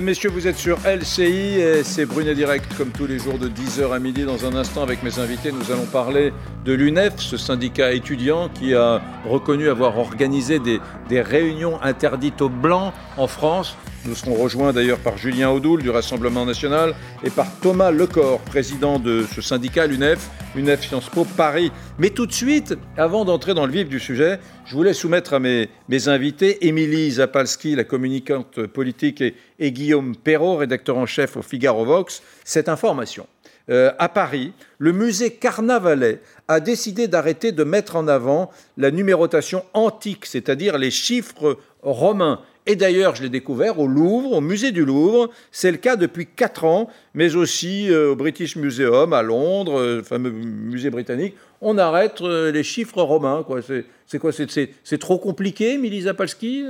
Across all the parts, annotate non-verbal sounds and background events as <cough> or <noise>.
Messieurs, vous êtes sur LCI et c'est Brunet Direct comme tous les jours de 10h à midi. Dans un instant, avec mes invités, nous allons parler de l'UNEF, ce syndicat étudiant qui a reconnu avoir organisé des, réunions interdites aux Blancs en France. Nous serons rejoints d'ailleurs par Julien Audoul du Rassemblement national et par Thomas Lecor, président de ce syndicat, l'UNEF, UNEF Sciences Po Paris. Mais tout de suite, avant d'entrer dans le vif du sujet, je voulais soumettre à mes, invités Émilie Zapalski, la communicante politique, et, et Guillaume Perrault, rédacteur en chef au Figaro Vox, cette information. Euh, à Paris, le musée Carnavalet a décidé d'arrêter de mettre en avant la numérotation antique, c'est-à-dire les chiffres romains. Et d'ailleurs, je l'ai découvert au Louvre, au musée du Louvre. C'est le cas depuis 4 ans, mais aussi euh, au British Museum à Londres, euh, le fameux musée britannique. On arrête euh, les chiffres romains. Quoi. C'est, quoi c'est, trop compliqué, Milly Zapalski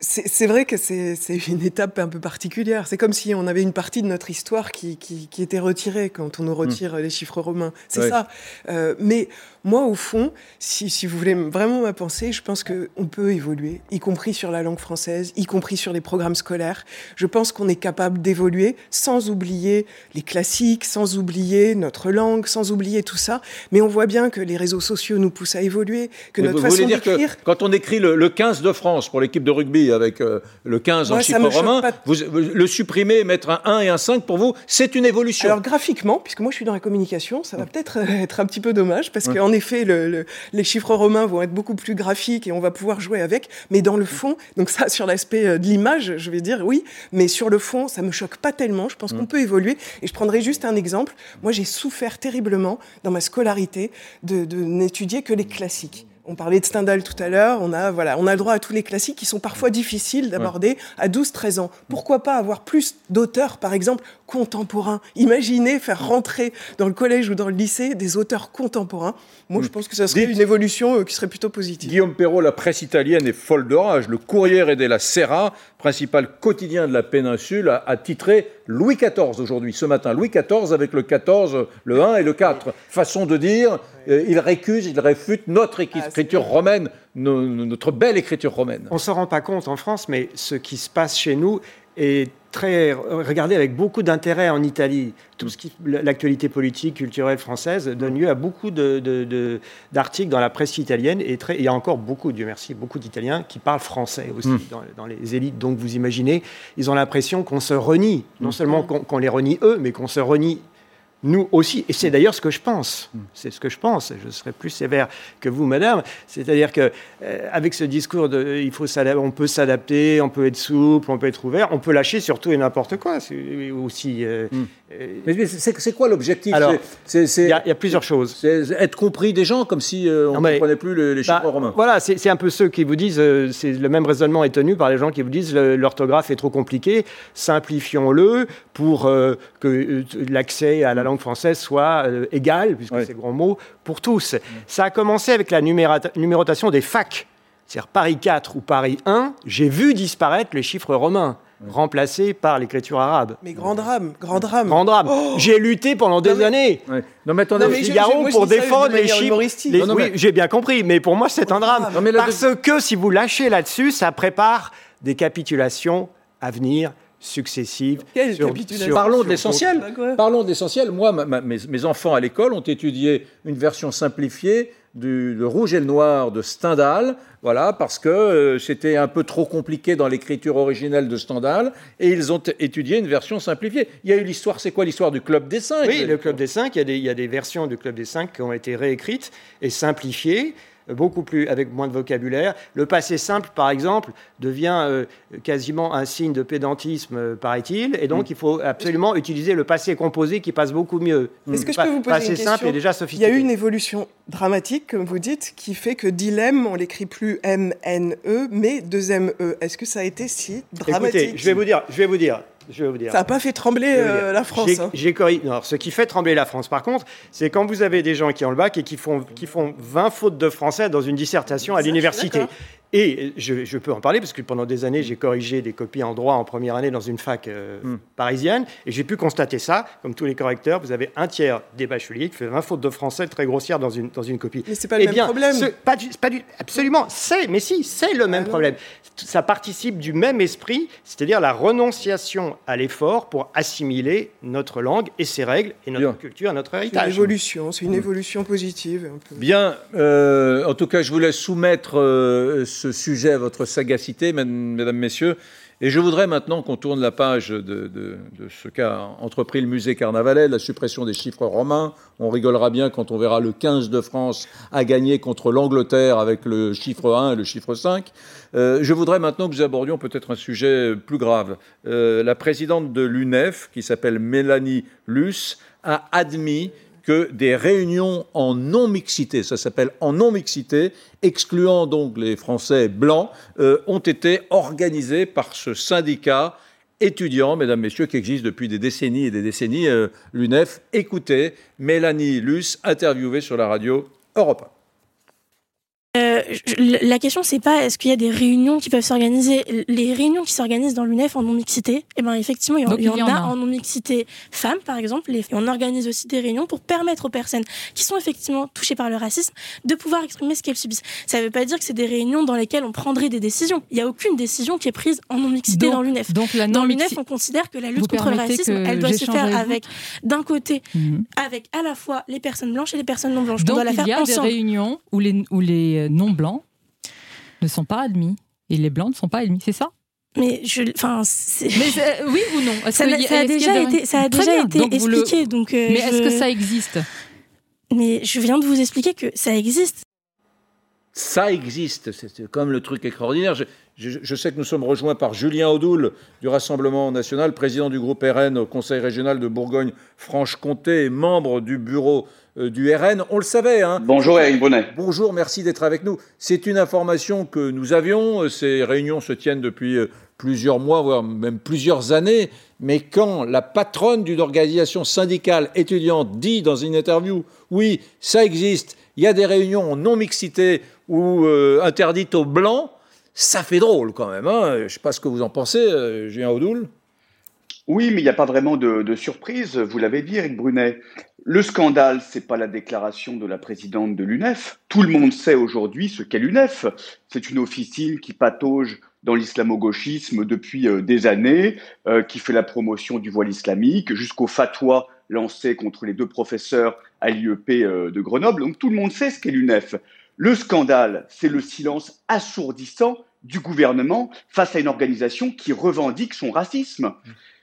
C'est vrai que c'est une étape un peu particulière. C'est comme si on avait une partie de notre histoire qui, qui, qui était retirée quand on nous retire les chiffres romains. C'est Ouais. ça. Euh, mais moi, au fond, si, si vous voulez vraiment ma pensée, je pense qu'on peut évoluer, y compris sur la langue française, y compris sur les programmes scolaires. Je pense qu'on est capable d'évoluer sans oublier les classiques, sans oublier notre langue, sans oublier tout ça. Mais on voit bien que les réseaux sociaux nous poussent à évoluer, que Mais notre vous, façon voulez dire que quand on écrit le, le 15 de France pour l'équipe de rugby avec euh, le 15 en Ouais, choque romains, pas. vous, le supprimer, mettre un 1 et un 5, pour vous, c'est une évolution. Alors graphiquement, puisque moi je suis dans la communication, ça va peut-être euh, être un petit peu dommage, parce qu'en effet, le- le- les chiffres romains vont être beaucoup plus graphiques et on va pouvoir jouer avec, mais dans le fond, donc ça sur l'aspect euh, de l'image, je vais dire oui, mais sur le fond, ça me choque pas tellement, je pense qu'on peut évoluer, et je prendrai juste un exemple, moi j'ai souffert terriblement dans ma scolarité de, de n'étudier que les classiques. On parlait de Stendhal tout à l'heure, on a, voilà, on a le droit à tous les classiques qui sont parfois difficiles d'aborder à 12-13 ans. Pourquoi pas avoir plus d'auteurs, par exemple, contemporains Imaginez faire rentrer dans le collège ou dans le lycée des auteurs contemporains. Moi, je pense que ça serait Dites- une évolution euh, qui serait plutôt positive. Guillaume Perrault, la presse italienne est folle de rage. Le Corriere della Sera, principal quotidien de la péninsule, a, a titré Louis XIV aujourd'hui, ce matin. Louis XIV avec le 14, le 1 et le 4. Façon de dire, euh, il récuse, il réfute notre Ah, écriture romaine, no- no- notre belle écriture romaine. On ne s'en rend pas compte en France, mais ce qui se passe chez nous est très regardé avec beaucoup d'intérêt en Italie. Tout ce qui, l'actualité politique, culturelle française donne lieu à beaucoup d'articles dans la presse italienne et très, il y a encore beaucoup, Dieu merci, beaucoup d'Italiens qui parlent français aussi dans, dans les élites. Donc vous imaginez, ils ont l'impression qu'on se renie, non seulement qu'on, qu'on les renie eux, mais qu'on se renie nous aussi, et c'est d'ailleurs ce que je pense. C'est ce que je pense. Je serai plus sévère que vous, madame. C'est-à-dire que euh, avec ce discours de, il faut on peut s'adapter, on peut être souple, on peut être ouvert, on peut lâcher sur tout et n'importe quoi. Aussi. euh, euh, Mais c'est quoi l'objectif? Il y, a- il y a plusieurs choses. c'est être compris des gens comme si euh, on ne comprenait plus le- les chiffres Bah, romains. Voilà, c'est un peu ceux qui vous disent, euh, c'est le même raisonnement est tenu par les gens qui vous disent l'orthographe est trop compliqué, simplifions-le pour euh, que euh, l'accès à la langue française soit euh, égal, puisque c'est gros mot, pour tous. Ça a commencé avec la numérotation des facs. C'est-à-dire Paris 4 ou Paris 1, j'ai vu disparaître les chiffres romains, remplacés par l'écriture arabe. Mais grand drame, grand drame. Grand drame. Oh J'ai lutté pendant des Non, mais- années. Ouais. Non mais attendez, Non, mais je- Figaro moi, pour défendre les chiffres. les- Non, oui, mais- j'ai bien compris, mais pour moi c'est un drame. Non, mais la- Parce que si vous lâchez là-dessus, ça prépare des capitulations à venir successives. Quelle sur- capitulation sur- Parlons de l'essentiel. Quoi. Parlons de l'essentiel. Moi, ma- ma- mes, mes enfants à l'école ont étudié une version simplifiée du le Rouge et le Noir de Stendhal, voilà, parce que euh, c'était un peu trop compliqué dans l'écriture originelle de Stendhal, et ils ont étudié une version simplifiée. Il y a eu l'histoire, c'est quoi l'histoire du Club des Cinq? Oui, le Club des Cinq, il y, a des, il y a des versions du Club des Cinq qui ont été réécrites et simplifiées, beaucoup plus avec moins de vocabulaire. Le passé simple, par exemple, devient euh, quasiment un signe de pédantisme, euh, paraît-il, et Mm. donc il faut absolument utiliser le passé composé qui passe beaucoup mieux. Est-ce que je Pa- peux vous poser passé une simple question Il y a eu une évolution dramatique, comme vous dites, qui fait que dilemme, on l'écrit plus M-N-E, mais deux M-E. Est-ce que ça a été si dramatique Écoutez, je vais vous dire, je vais vous dire, je vais vous dire. Ça n'a pas fait trembler euh, la France. J'ai- hein. non, alors, ce qui fait trembler la France, par contre, c'est quand vous avez des gens qui ont le bac et qui font, qui font 20 fautes de français dans une dissertation à l'université. Et je, peux en parler parce que pendant des années, j'ai corrigé des copies en droit en première année dans une fac euh, hmm. parisienne. Et j'ai pu constater ça. Comme tous les correcteurs, vous avez un tiers des bacheliers qui fait 20 fautes de français très grossières dans une, dans une copie. Mais c'est pas le eh même problème. pas, du, pas du, absolument, c'est, mais si, c'est le même ah problème. Ça participe du même esprit, c'est-à-dire la renonciation à l'effort pour assimiler notre langue et ses règles et notre culture, notre héritage. C'est une évolution, c'est une hmm. évolution positive. Bien, euh, en tout cas, je voulais soumettre euh, ce sujet votre sagacité, mesdames, messieurs. Et je voudrais maintenant qu'on tourne la page de, ce qu'a entrepris le musée Carnavalet, la suppression des chiffres romains. On rigolera bien quand on verra le 15 de France à gagner contre l'Angleterre avec le chiffre 1 et le chiffre 5. Euh, je voudrais maintenant que nous abordions peut-être un sujet plus grave. Euh, la présidente de l'UNEF, qui s'appelle Mélanie Luce, a admis que des réunions en non-mixité, ça s'appelle en non-mixité, excluant donc les Français blancs, euh, ont été organisées par ce syndicat étudiant, mesdames, messieurs, qui existe depuis des décennies et des décennies, euh, l'UNEF. Écoutez, Mélanie Luce, interviewée sur la radio Europe la question, c'est pas est-ce qu'il y a des réunions qui peuvent s'organiser. Les réunions qui s'organisent dans l'UNEF en non-mixité, eh ben, effectivement, il y, en, a, en non-mixité femmes, par exemple. Et on organise aussi des réunions pour permettre aux personnes qui sont effectivement touchées par le racisme de pouvoir exprimer ce qu'elles subissent. Ça ne veut pas dire que c'est des réunions dans lesquelles on prendrait des décisions. Il n'y a aucune décision qui est prise en non-mixité dans l'UNEF. Dans l'UNEF, on considère que la lutte contre le racisme, elle doit se faire avec, d'un côté, mhm. avec à la fois les personnes blanches et les personnes non blanches. Donc, on doit la faire il y a des réunions où les, où les euh, non blancs ne sont pas admis et les blancs ne sont pas admis, c'est ça? Mais je, enfin, mais oui ou non? Ça, a, déjà été, ça a déjà été expliqué. Donc, euh, mais est-ce que ça existe? Mais je viens de vous expliquer que ça existe. Ça existe, c'est comme le truc extraordinaire. Je, sais que nous sommes rejoints par Julien Audoul du Rassemblement national, président du groupe RN au Conseil régional de Bourgogne-Franche-Comté et membre du bureau euh, du RN. On le savait. Hein. Bonjour Eric Bonnet. Bonjour, merci d'être avec nous. C'est une information que nous avions. Ces réunions se tiennent depuis euh, plusieurs mois, voire même plusieurs années. Mais quand la patronne d'une organisation syndicale étudiante dit dans une interview, oui, ça existe, il y a des réunions non mixité ou euh, interdites aux blancs, ça fait drôle quand même. Hein. Je ne sais pas ce que vous en pensez, Julien Audoul. Oui, mais il n'y a pas vraiment de, surprise, vous l'avez dit, Eric Brunet. Le scandale, c'est pas la déclaration de la présidente de l'UNEF. Tout le monde sait aujourd'hui ce qu'est l'UNEF. C'est une officine qui patauge dans l'islamo-gauchisme depuis euh, des années, euh, qui fait la promotion du voile islamique, jusqu'au fatwa lancé contre les deux professeurs à l'IEP euh, de Grenoble. Donc tout le monde sait ce qu'est l'UNEF. Le scandale, c'est le silence assourdissant du gouvernement face à une organisation qui revendique son racisme.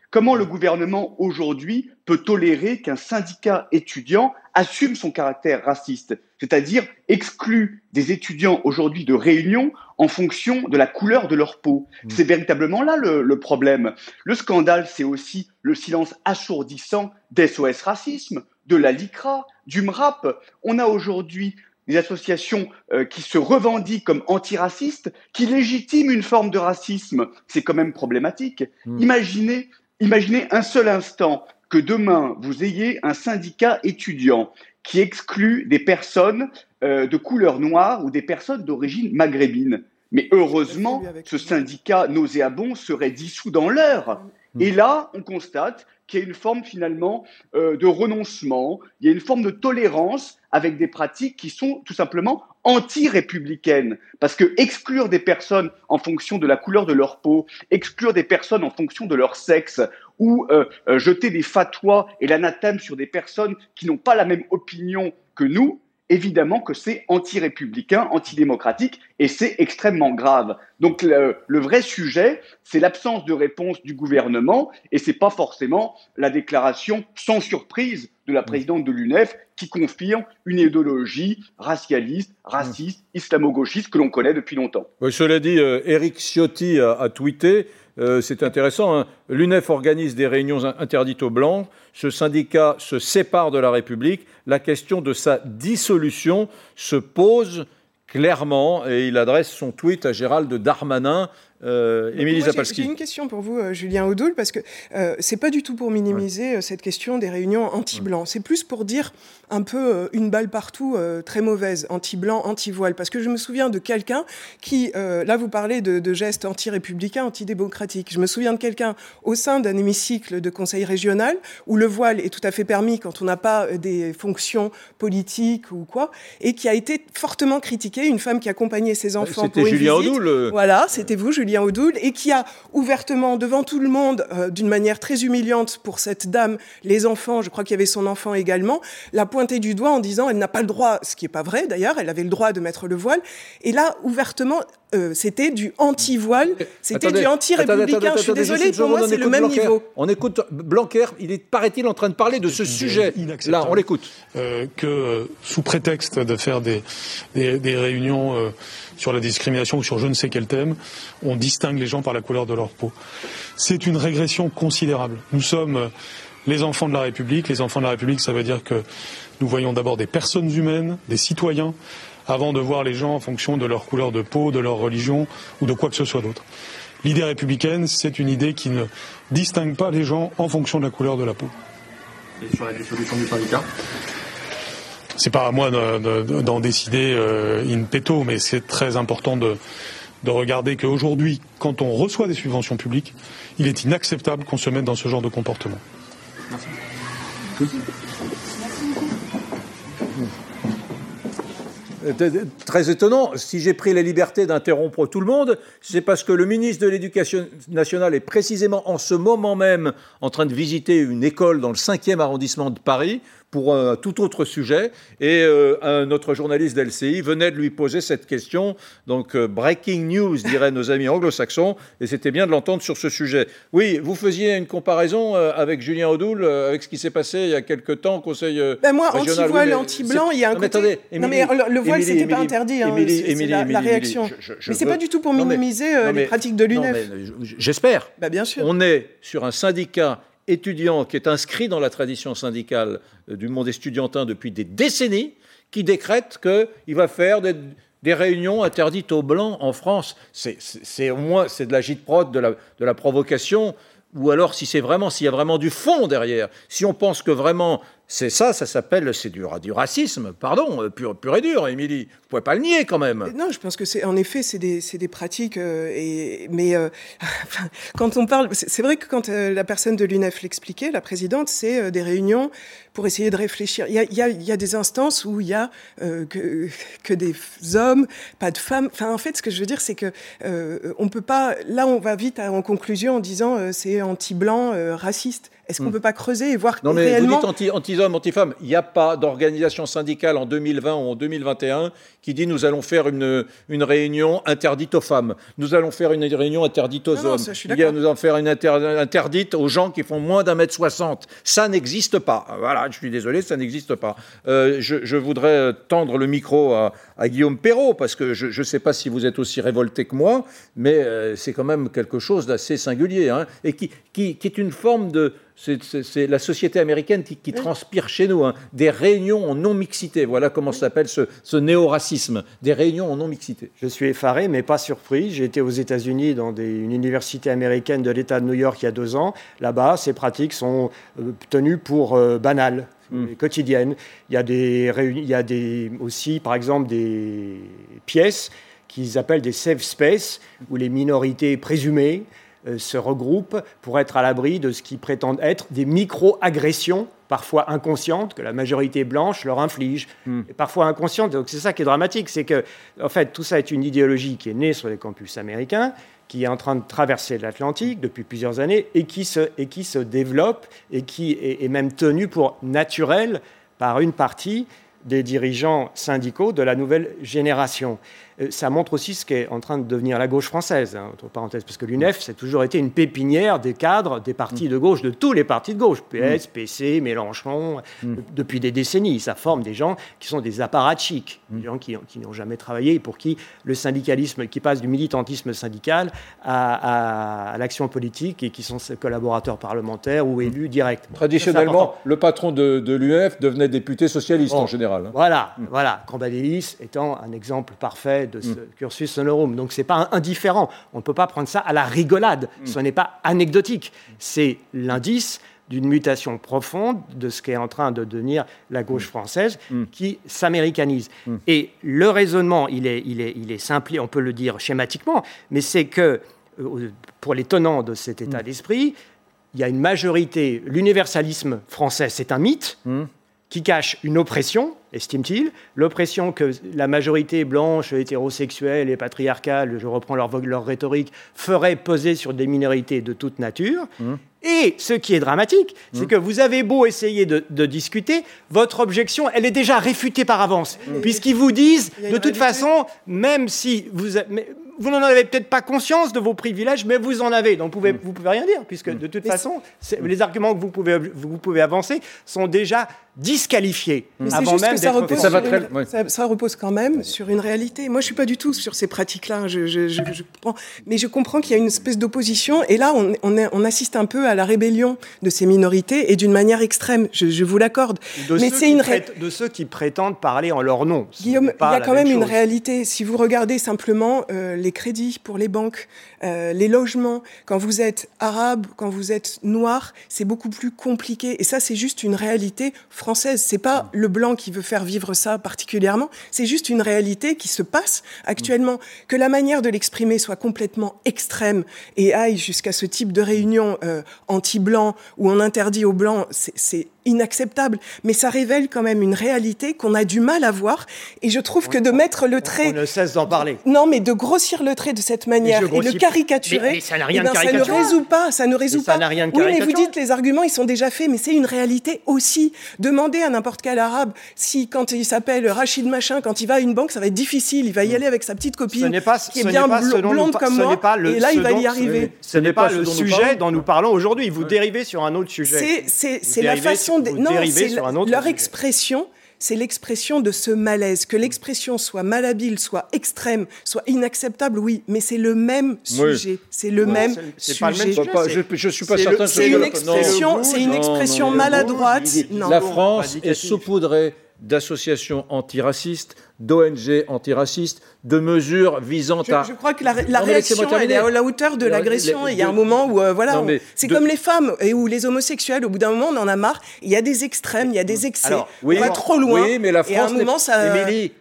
Comment le gouvernement aujourd'hui peut tolérer qu'un syndicat étudiant assume son caractère raciste, c'est-à-dire exclut des étudiants aujourd'hui de réunion en fonction de la couleur de leur peau? Mmh. C'est véritablement là le, problème. Le scandale, c'est aussi le silence assourdissant d'SOS Racisme, de la LICRA, du MRAP. On a aujourd'hui des associations euh, qui se revendiquent comme antiracistes, qui légitiment une forme de racisme. C'est quand même problématique. Mmh. Imaginez Imaginez un seul instant que demain, vous ayez un syndicat étudiant qui exclut des personnes euh, de couleur noire ou des personnes d'origine maghrébine. Mais heureusement, ce syndicat nauséabond serait dissous dans l'heure. Mm. Et là, on constate qu'il y a une forme finalement euh, de renoncement, il y a une forme de tolérance avec des pratiques qui sont tout simplement anti-républicaine. Parce que exclure des personnes en fonction de la couleur de leur peau, exclure des personnes en fonction de leur sexe, ou euh, euh, jeter des fatwas et l'anathème sur des personnes qui n'ont pas la même opinion que nous, évidemment que c'est anti-républicain, antidémocratique, et c'est extrêmement grave. Donc le, vrai sujet, c'est l'absence de réponse du gouvernement, et c'est pas forcément la déclaration sans surprise de la présidente de l'UNEF qui confirme une idéologie racialiste, raciste, islamo-gauchiste que l'on connaît depuis longtemps. cela dit, Eric euh, Ciotti a, tweeté, euh, c'est intéressant, hein, l'UNEF organise des réunions interdites aux Blancs, ce syndicat se sépare de la République, la question de sa dissolution se pose clairement, et il adresse son tweet à Gérald Darmanin, Euh, Émilie Zapalski. J'ai une question pour vous, euh, Julien Audoul, parce que euh, c'est pas du tout pour minimiser cette question des réunions anti-blanc. C'est plus pour dire un peu une balle partout très mauvaise, anti-blanc, anti-voile. Parce que je me souviens de quelqu'un qui, là vous parlez de, de gestes anti-républicains, anti-démocratiques. Je me souviens de quelqu'un au sein d'un hémicycle de conseil régional où le voile est tout à fait permis quand on n'a pas des fonctions politiques ou quoi, et qui a été fortement critiqué, une femme qui accompagnait ses enfants. C'était Julien Audoul. Voilà, c'était vous, Julien Julien Audoul, et qui a ouvertement, devant tout le monde, euh, d'une manière très humiliante pour cette dame, les enfants, je crois qu'il y avait son enfant également, l'a pointé du doigt en disant elle n'a pas le droit, ce qui n'est pas vrai d'ailleurs, elle avait le droit de mettre le voile. Et là, ouvertement, euh, c'était du anti-voile, c'était du anti-républicain. Je suis désolée, pour moi, c'est le même niveau. On écoute Blanquer, il est, paraît-il, en train de parler de ce sujet. Là, on l'écoute. Euh, que sous prétexte de faire des, des, réunions sur la discrimination ou sur je ne sais quel thème, on distingue les gens par la couleur de leur peau. C'est une régression considérable. Nous sommes euh, les enfants de la République. Les enfants de la République, ça veut dire que nous voyons d'abord des personnes humaines, des citoyens, avant de voir les gens en fonction de leur couleur de peau, de leur religion ou de quoi que ce soit d'autre. L'idée républicaine, c'est une idée qui ne distingue pas les gens en fonction de la couleur de la peau. Et sur la dissolution du syndicat? C'est pas à moi d'en décider euh, in petto, mais c'est très important de, de regarder qu'aujourd'hui, quand on reçoit des subventions publiques, il est inacceptable qu'on se mette dans ce genre de comportement. Merci. Très étonnant, si j'ai pris la liberté d'interrompre tout le monde, c'est parce que le ministre de l'Éducation nationale est précisément en ce moment même en train de visiter une école dans le 5e arrondissement de Paris pour un tout autre sujet. Et euh, un autre journaliste d'LCI venait de lui poser cette question. Donc, euh, breaking news, diraient nos amis anglo-saxons. Et c'était bien de l'entendre sur ce sujet. Oui, vous faisiez une comparaison euh, avec Julien Audoul, avec ce qui s'est passé il y a quelque temps au Conseil ben moi, anti-voile, anti-blanc, il y a un non, côté... Attendez, non, mais le, voile, c'était pas interdit. Hein, c'est la, la, réaction. mais c'est pas du tout pour minimiser les pratiques de l'UNEF. J'espère. Bah, bien sûr. On est sur un syndicat étudiant qui est inscrit dans la tradition syndicale euh, du monde estudiantin depuis des décennies, qui décrète qu'il va faire des, réunions interdites aux blancs en France. C'est au moins c'est de la gîte-prod, de la, de la provocation, ou alors si c'est vraiment s'il y a vraiment du fond derrière. Si on pense que vraiment c'est ça, ça s'appelle, c'est du, du, racisme, pardon, euh, pur, et dur, Émilie. Vous pouvez pas le nier quand même. Non, je pense que c'est, en effet, c'est des, des, pratiques, euh, mais euh, <laughs> quand on parle, c'est vrai que quand la personne de l'UNEF l'expliquait, la présidente, c'est des réunions pour essayer de réfléchir. Il y a, y a, y a des instances où il y a que, <laughs> que, des hommes, pas de femmes. Enfin, en fait, ce que je veux dire, c'est que on peut pas. Là, on va vite en conclusion en disant c'est anti-blanc, raciste. Est-ce qu'on ne hmm. peut pas creuser et voir non, mais réellement... Vous dites anti-hommes, anti-femmes. Il n'y a pas d'organisation syndicale en 2020 ou en 2021 qui dit nous allons faire une, une réunion interdite aux femmes. Nous allons faire une réunion interdite aux hommes. Il y a, nous allons faire une interdite aux gens qui font moins d'un mètre soixante. Ça n'existe pas. Voilà, je suis désolé, ça n'existe pas. Euh, je, voudrais tendre le micro à, Guillaume Perrault parce que je ne sais pas si vous êtes aussi révolté que moi, mais euh, c'est quand même quelque chose d'assez singulier hein, et qui, qui, qui est une forme de c'est la société américaine qui, transpire chez nous. Hein. Des réunions en non-mixité. Voilà comment s'appelle ce, néo-racisme. Des réunions en non-mixité. Je suis effaré, mais pas surpris. J'ai été aux États-Unis dans une université américaine de l'État de New York il y a deux ans. Là-bas, ces pratiques sont euh, tenues pour euh, banales. Hmm. quotidiennes. Il y a, des, il y a des, aussi, par exemple, des pièces qu'ils appellent des safe space, où les minorités présumées euh, se regroupent pour être à l'abri de ce qui prétendent être des micro-agressions, parfois inconscientes, que la majorité blanche leur inflige, hmm. et parfois inconscientes. Donc c'est ça qui est dramatique, c'est que, en fait, tout ça est une idéologie qui est née sur les campus américains, qui est en train de traverser l'Atlantique depuis plusieurs années et qui se, et qui se développe et qui est, est même tenue pour naturelle par une partie des dirigeants syndicaux de la nouvelle génération. Euh, ça montre aussi ce qu'est en train de devenir la gauche française, hein, entre parenthèses, parce que l'UNEF, c'est toujours été une pépinière des cadres des partis de gauche, de tous les partis de gauche, PS, PC, Mélenchon, mm. depuis des décennies. Ça forme des gens qui sont des apparatchiks, des mm. gens qui, n'ont jamais travaillé et pour qui le syndicalisme, qui passe du militantisme syndical à, l'action politique et qui sont collaborateurs parlementaires ou mm. élus directs. Traditionnellement, le patron de, de l'UNEF devenait député socialiste en général. Hein. Voilà, voilà. Cambadélis étant un exemple parfait fait de ce mm. cursus honorum. Donc c'est pas indifférent. On ne peut pas prendre ça à la rigolade. Mm. Ce n'est pas anecdotique. C'est l'indice d'une mutation profonde de ce qui est en train de devenir la gauche mm. française qui s'américanise. Et le raisonnement, il est, il, est, il est simple, on peut le dire schématiquement, mais c'est que euh, pour les tenants de cet état d'esprit, il y a une majorité, l'universalisme français, c'est un mythe qui cache une oppression, estime-t-il, l'oppression que la majorité blanche, hétérosexuelle et patriarcale, je reprends leur, leur rhétorique, ferait peser sur des minorités de toute nature. Mmh. Et ce qui est dramatique, c'est mmh. que vous avez beau essayer de, discuter, votre objection, elle est déjà réfutée par avance, mmh. puisqu'ils vous disent, de toute façon, même si vous vous n'en avez peut-être pas conscience de vos privilèges, mais vous en avez. Donc vous pouvez, vous pouvez rien dire, puisque de toute façon, les arguments que vous pouvez, vous pouvez avancer sont déjà disqualifiés mais avant même ça repose, ça, ça, repose quand même sur une réalité. Moi, je suis pas du tout sur ces pratiques-là. Je, je, je, mais je comprends qu'il y a une espèce d'opposition. Et là, on, on, on, assiste un peu à la rébellion de ces minorités et d'une manière extrême. Je, vous l'accorde. Mais c'est une de ceux qui prétendent parler en leur nom. Guillaume, il y a quand même une réalité. Si vous regardez simplement euh, les crédits pour les banques, euh, les logements, quand vous êtes arabe, quand vous êtes noir, c'est beaucoup plus compliqué. Et ça, c'est juste une réalité française. C'est pas le blanc qui veut faire vivre ça particulièrement. C'est juste une réalité qui se passe actuellement. Que la manière de l'exprimer soit complètement extrême et aille jusqu'à ce type de réunion euh, anti-blanc où on interdit aux blancs, c'est inacceptable, mais ça révèle quand même une réalité qu'on a du mal à voir. Et je trouve que de mettre le trait... On ne cesse d'en parler. Non, mais de grossir le trait de cette manière et, le caricaturer, mais, ça, rien eh ben, ça ne résout pas. Ça ne résout pas. Ça n'a rien de Oui, mais vous dites les arguments, ils sont déjà faits, mais c'est une réalité aussi. Demandez à n'importe quel arabe si, quand il s'appelle Rachid Machin, quand il va à une banque, ça va être difficile. Il va y aller avec sa petite copine pas, qui est bien blonde comme moi. et là, il va y arriver. Ce n'est pas le sujet dont nous parlons aujourd'hui. Vous dérivez sur un autre sujet. C'est la façon... Non, c'est leur expression c'est l'expression de ce malaise. Que l'expression soit malhabile, soit extrême, soit inacceptable, oui, mais c'est le même sujet. C'est le, même sujet. Pas le même sujet. je, ne suis pas certain. C'est une expression, c'est une expression maladroite. La France est saupoudrée d'associations antiracistes, d'ONG antiracistes, de mesures visant à... Je crois que la, réaction, elle est à la hauteur de l'agression. Il y a un moment où, euh, voilà, c'est comme les femmes et ou les homosexuels. Au bout d'un moment, on en a marre. Il y a des extrêmes, il y a des excès. on va trop loin. Oui, mais la France,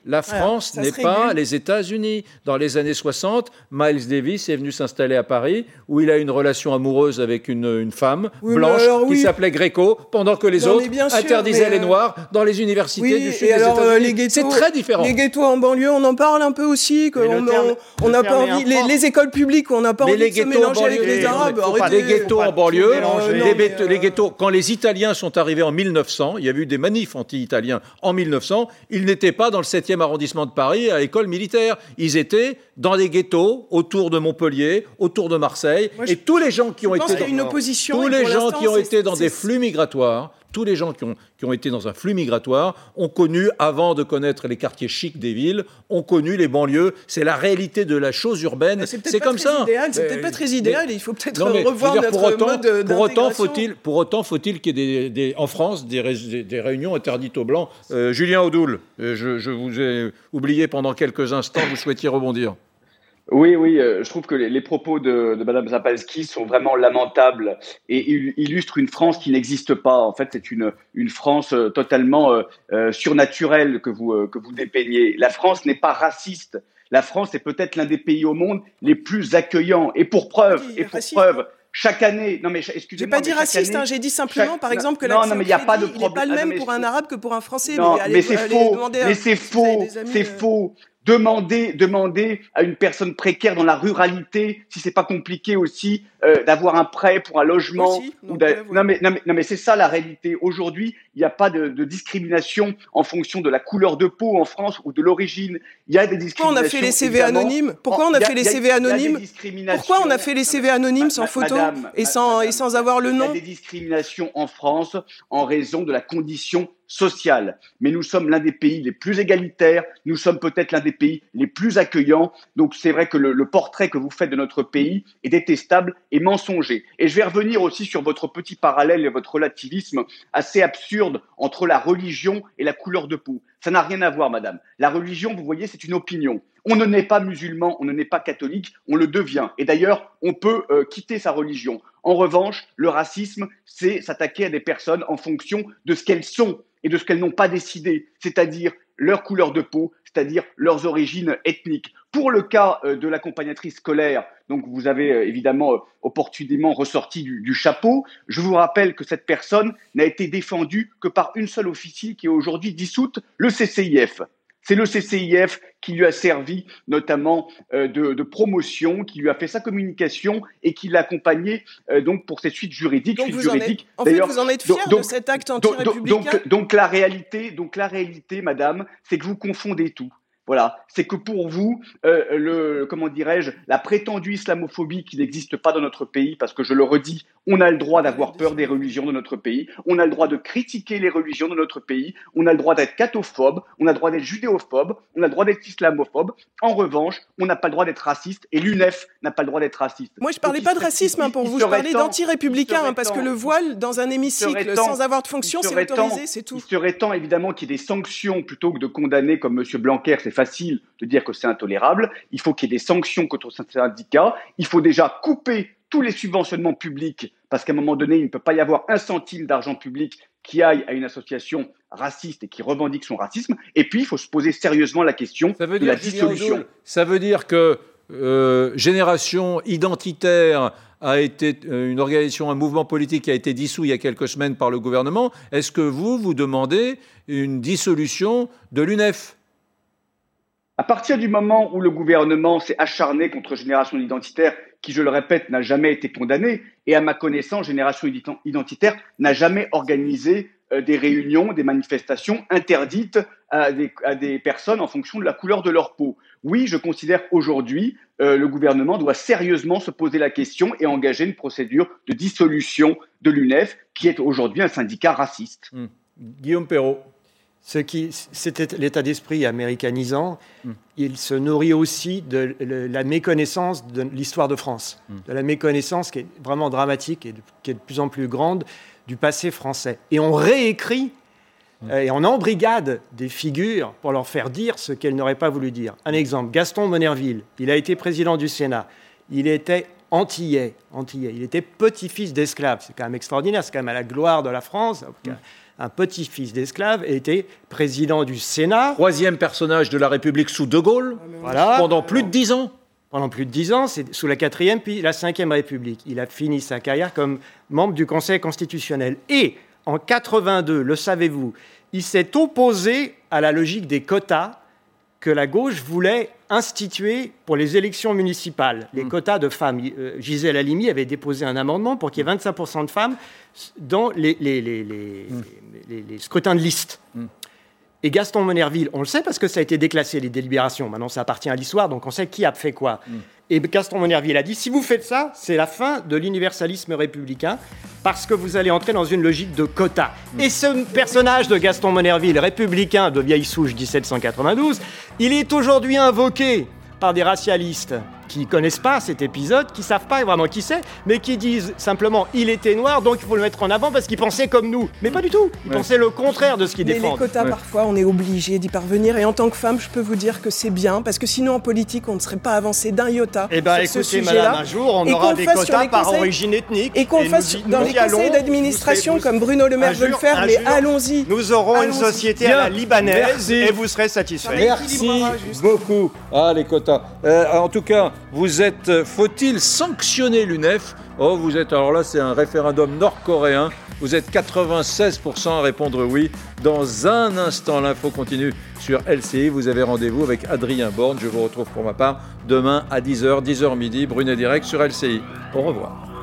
la France n'est pas les États-Unis. Dans les années 60, Miles Davis est venu s'installer à Paris, où il a une relation amoureuse avec une, femme blanche qui s'appelait Gréco, pendant que les autres interdisaient les Noirs dans les universités du sud des euh, États-Unis. C'est très différent. Les ghettos en banlieue, on en parle un peu aussi. Que on n'a pas envie. Les, écoles publiques, on n'a pas envie de se mélanger avec les Arabes. Les ghettos en banlieue, les ghettos. Quand les Italiens sont arrivés en 1900, il y a eu des manifs anti-italiens en 1900. Ils n'étaient pas dans le 7e arrondissement de Paris à l'école militaire. Ils étaient dans des ghettos autour de Montpellier, autour de Marseille. et tous les gens qui ont été dans, une opposition tous les gens qui ont été dans des flux migratoires tous les gens qui ont, qui ont, été dans un flux migratoire ont connu, avant de connaître les quartiers chics des villes, ont connu les banlieues. C'est la réalité de la chose urbaine. C'est comme ça. C'est peut-être pas très idéal. il faut peut-être revoir notre pour autant, mode Pour autant, faut-il, pour autant, faut-il qu'il y ait des, en France des, des, réunions interdites aux blancs? Euh, Julien Audoul, euh, je, je vous ai oublié pendant quelques instants. Vous souhaitiez rebondir. Oui, oui, euh, je trouve que les, propos de, de Madame Zapalski sont vraiment lamentables et illustrent une France qui n'existe pas. En fait, c'est une, une France euh, totalement euh, surnaturelle que vous, que vous dépeignez. La France n'est pas raciste. La France est peut-être l'un des pays au monde les plus accueillants. Et pour preuve, et pour preuve, chaque année. Non mais excusez-moi. J'ai pas dit raciste. Hein, j'ai dit simplement, par exemple, que non, non, mais il y a pas de problème. Il n'est pas le même pour un arabe que pour un français. Non, mais, c'est faux. Mais c'est faux. C'est faux. Demander, demander à une personne précaire dans la ruralité, si c'est pas compliqué aussi, euh, d'avoir un prêt pour un logement. ou non, mais, non, mais, non mais c'est ça la réalité. Aujourd'hui, il n'y a pas de, de, discrimination en fonction de la couleur de peau en France ou de l'origine. Il y a des discriminations. Pourquoi on a fait les CV anonymes? Pourquoi on a, fait les CV anonymes? Pourquoi on a fait les CV anonymes sans photo et sans et sans avoir le nom Il y a des discriminations en France en raison de la condition sociale. Mais nous sommes l'un des pays les plus égalitaires, nous sommes peut-être l'un des pays les plus accueillants. Donc c'est vrai que le, portrait que vous faites de notre pays est détestable et mensonger. Et je vais revenir aussi sur votre petit parallèle et votre relativisme assez absurde entre la religion et la couleur de peau. Ça n'a rien à voir, madame. La religion, vous voyez, c'est une opinion. On ne naît pas musulman, on ne naît pas catholique, on le devient. Et d'ailleurs, on peut euh, quitter sa religion. En revanche, le racisme, c'est s'attaquer à des personnes en fonction de ce qu'elles sont et de ce qu'elles n'ont pas décidé, c'est-à-dire leur couleur de peau, c'est-à-dire leurs origines ethniques. Pour le cas euh, de l'accompagnatrice scolaire, donc vous avez euh, évidemment euh, opportunément ressorti du, chapeau, je vous rappelle que cette personne n'a été défendue que par une seule officier qui est aujourd'hui dissoute, le CCIF. C'est le CCIF qui lui a servi notamment de, promotion, qui lui a fait sa communication et qui l'a accompagné donc pour cette suite juridique. Donc vous, en êtes, en fait, vous en êtes fier de cet acte anti-républicain donc, donc, la réalité, donc la réalité, madame, c'est que vous confondez tout. Voilà, c'est que pour vous, euh, le comment dirais-je, la prétendue islamophobie qui n'existe pas dans notre pays, parce que je le redis, on a le droit d'avoir peur des religions de notre pays, on a le droit de critiquer les religions de notre pays, on a le droit d'être cathophobe, on a le droit d'être judéophobe, on a le droit d'être islamophobe. En revanche, on n'a pas le droit d'être raciste et l'UNEF n'a pas le droit d'être raciste. Moi, je parlais pas de racisme hein, pour vous, je parlais d'anti-républicain, hein, parce que le voile dans un hémicycle sans avoir de fonction, c'est autorisé, c'est tout. Il serait temps évidemment qu'il y ait des sanctions plutôt que de condamner comme M. Blanquer, c'est facile de dire que c'est intolérable. Il faut qu'il y ait des sanctions contre ce syndicat. Il faut déjà couper tous les subventionnements publics, parce qu'à un moment donné, il ne peut pas y avoir un centime d'argent public qui aille à une association raciste et qui revendique son racisme. Et puis, il faut se poser sérieusement la question de la dissolution. Ça veut dire que euh, Génération Identitaire a été euh, une organisation, un mouvement politique qui a été dissous il y a quelques semaines par le gouvernement. Est-ce que vous, vous demandez une dissolution de l'UNEF? À partir du moment où le gouvernement s'est acharné contre Génération Identitaire, qui, je le répète, n'a jamais été condamné, et à ma connaissance, Génération Identitaire n'a jamais organisé euh, des réunions, des manifestations interdites à des, personnes en fonction de la couleur de leur peau. Oui, je considère qu'aujourd'hui, euh, le gouvernement doit sérieusement se poser la question et engager une procédure de dissolution de l'UNEF, qui est aujourd'hui un syndicat raciste. Mmh. Guillaume Perrault. Ce qui, c'était l'état d'esprit américanisant. Hmm. Il se nourrit aussi de la méconnaissance de l'histoire de France, hmm. de la méconnaissance qui est vraiment dramatique et qui est de plus en plus grande du passé français. Et on réécrit hmm. euh, et on embrigade des figures pour leur faire dire ce qu'elles n'auraient pas voulu dire. Un exemple, Gaston Monerville, il a été président du Sénat. Il était antillais, antillais. il était petit-fils d'esclave. C'est quand même extraordinaire, c'est quand même à la gloire de la France un petit-fils d'esclave, était président du Sénat. Troisième personnage de la République sous De Gaulle, voilà. pendant plus de dix ans. Pendant plus de dix ans, c'est sous la quatrième puis la cinquième République. Il a fini sa carrière comme membre du Conseil constitutionnel. Et en 82, le savez-vous, il s'est opposé à la logique des quotas que la gauche voulait instituer pour les élections municipales, les hmm. quotas de femmes. Euh, Gisèle Halimi avait déposé un amendement pour qu'il y ait 25% de femmes dans les, les, les, hmm. les scrutins de liste. Hmm. Et Gaston Monerville, on le sait parce que ça a été déclassé, les délibérations. Maintenant, ça appartient à l'histoire, donc on sait qui a fait quoi. Et Gaston Monerville a dit si vous faites ça, c'est la fin de l'universalisme républicain parce que vous allez entrer dans une logique de quota. Et ce personnage de Gaston Monerville, républicain de vieille souche 1792, il est aujourd'hui invoqué par des racialistes qui connaissent pas cet épisode, qui savent pas vraiment qui c'est, mais qui disent simplement il était noir, donc il faut le mettre en avant parce qu'il pensait comme nous. Mais pas du tout. Il pensait le contraire de ce qu'il défend. Les quotas, parfois, on est obligé d'y parvenir? Et en tant que femme, je peux vous dire que c'est bien, parce que sinon, en politique, on ne serait pas avancé d'un iota. Eh bien, écoutez, madame, un jour, on aura des quotas par origine ethnique. Et qu'on fasse dans les conseils d'administration, comme Bruno Le Maire veut le faire, mais allons-y. Nous aurons une société à la libanaise et vous serez satisfait. Merci beaucoup. Ah, les quotas. Euh, en tout cas, vous êtes, euh, faut-il sanctionner l'UNEF? Oh, vous êtes, alors là, c'est un référendum nord-coréen. Vous êtes 96% à répondre oui. Dans un instant, l'info continue sur LCI. Vous avez rendez-vous avec Adrien Borne. Je vous retrouve pour ma part demain à 10h, 10h midi, Brunet Direct sur LCI. Au revoir.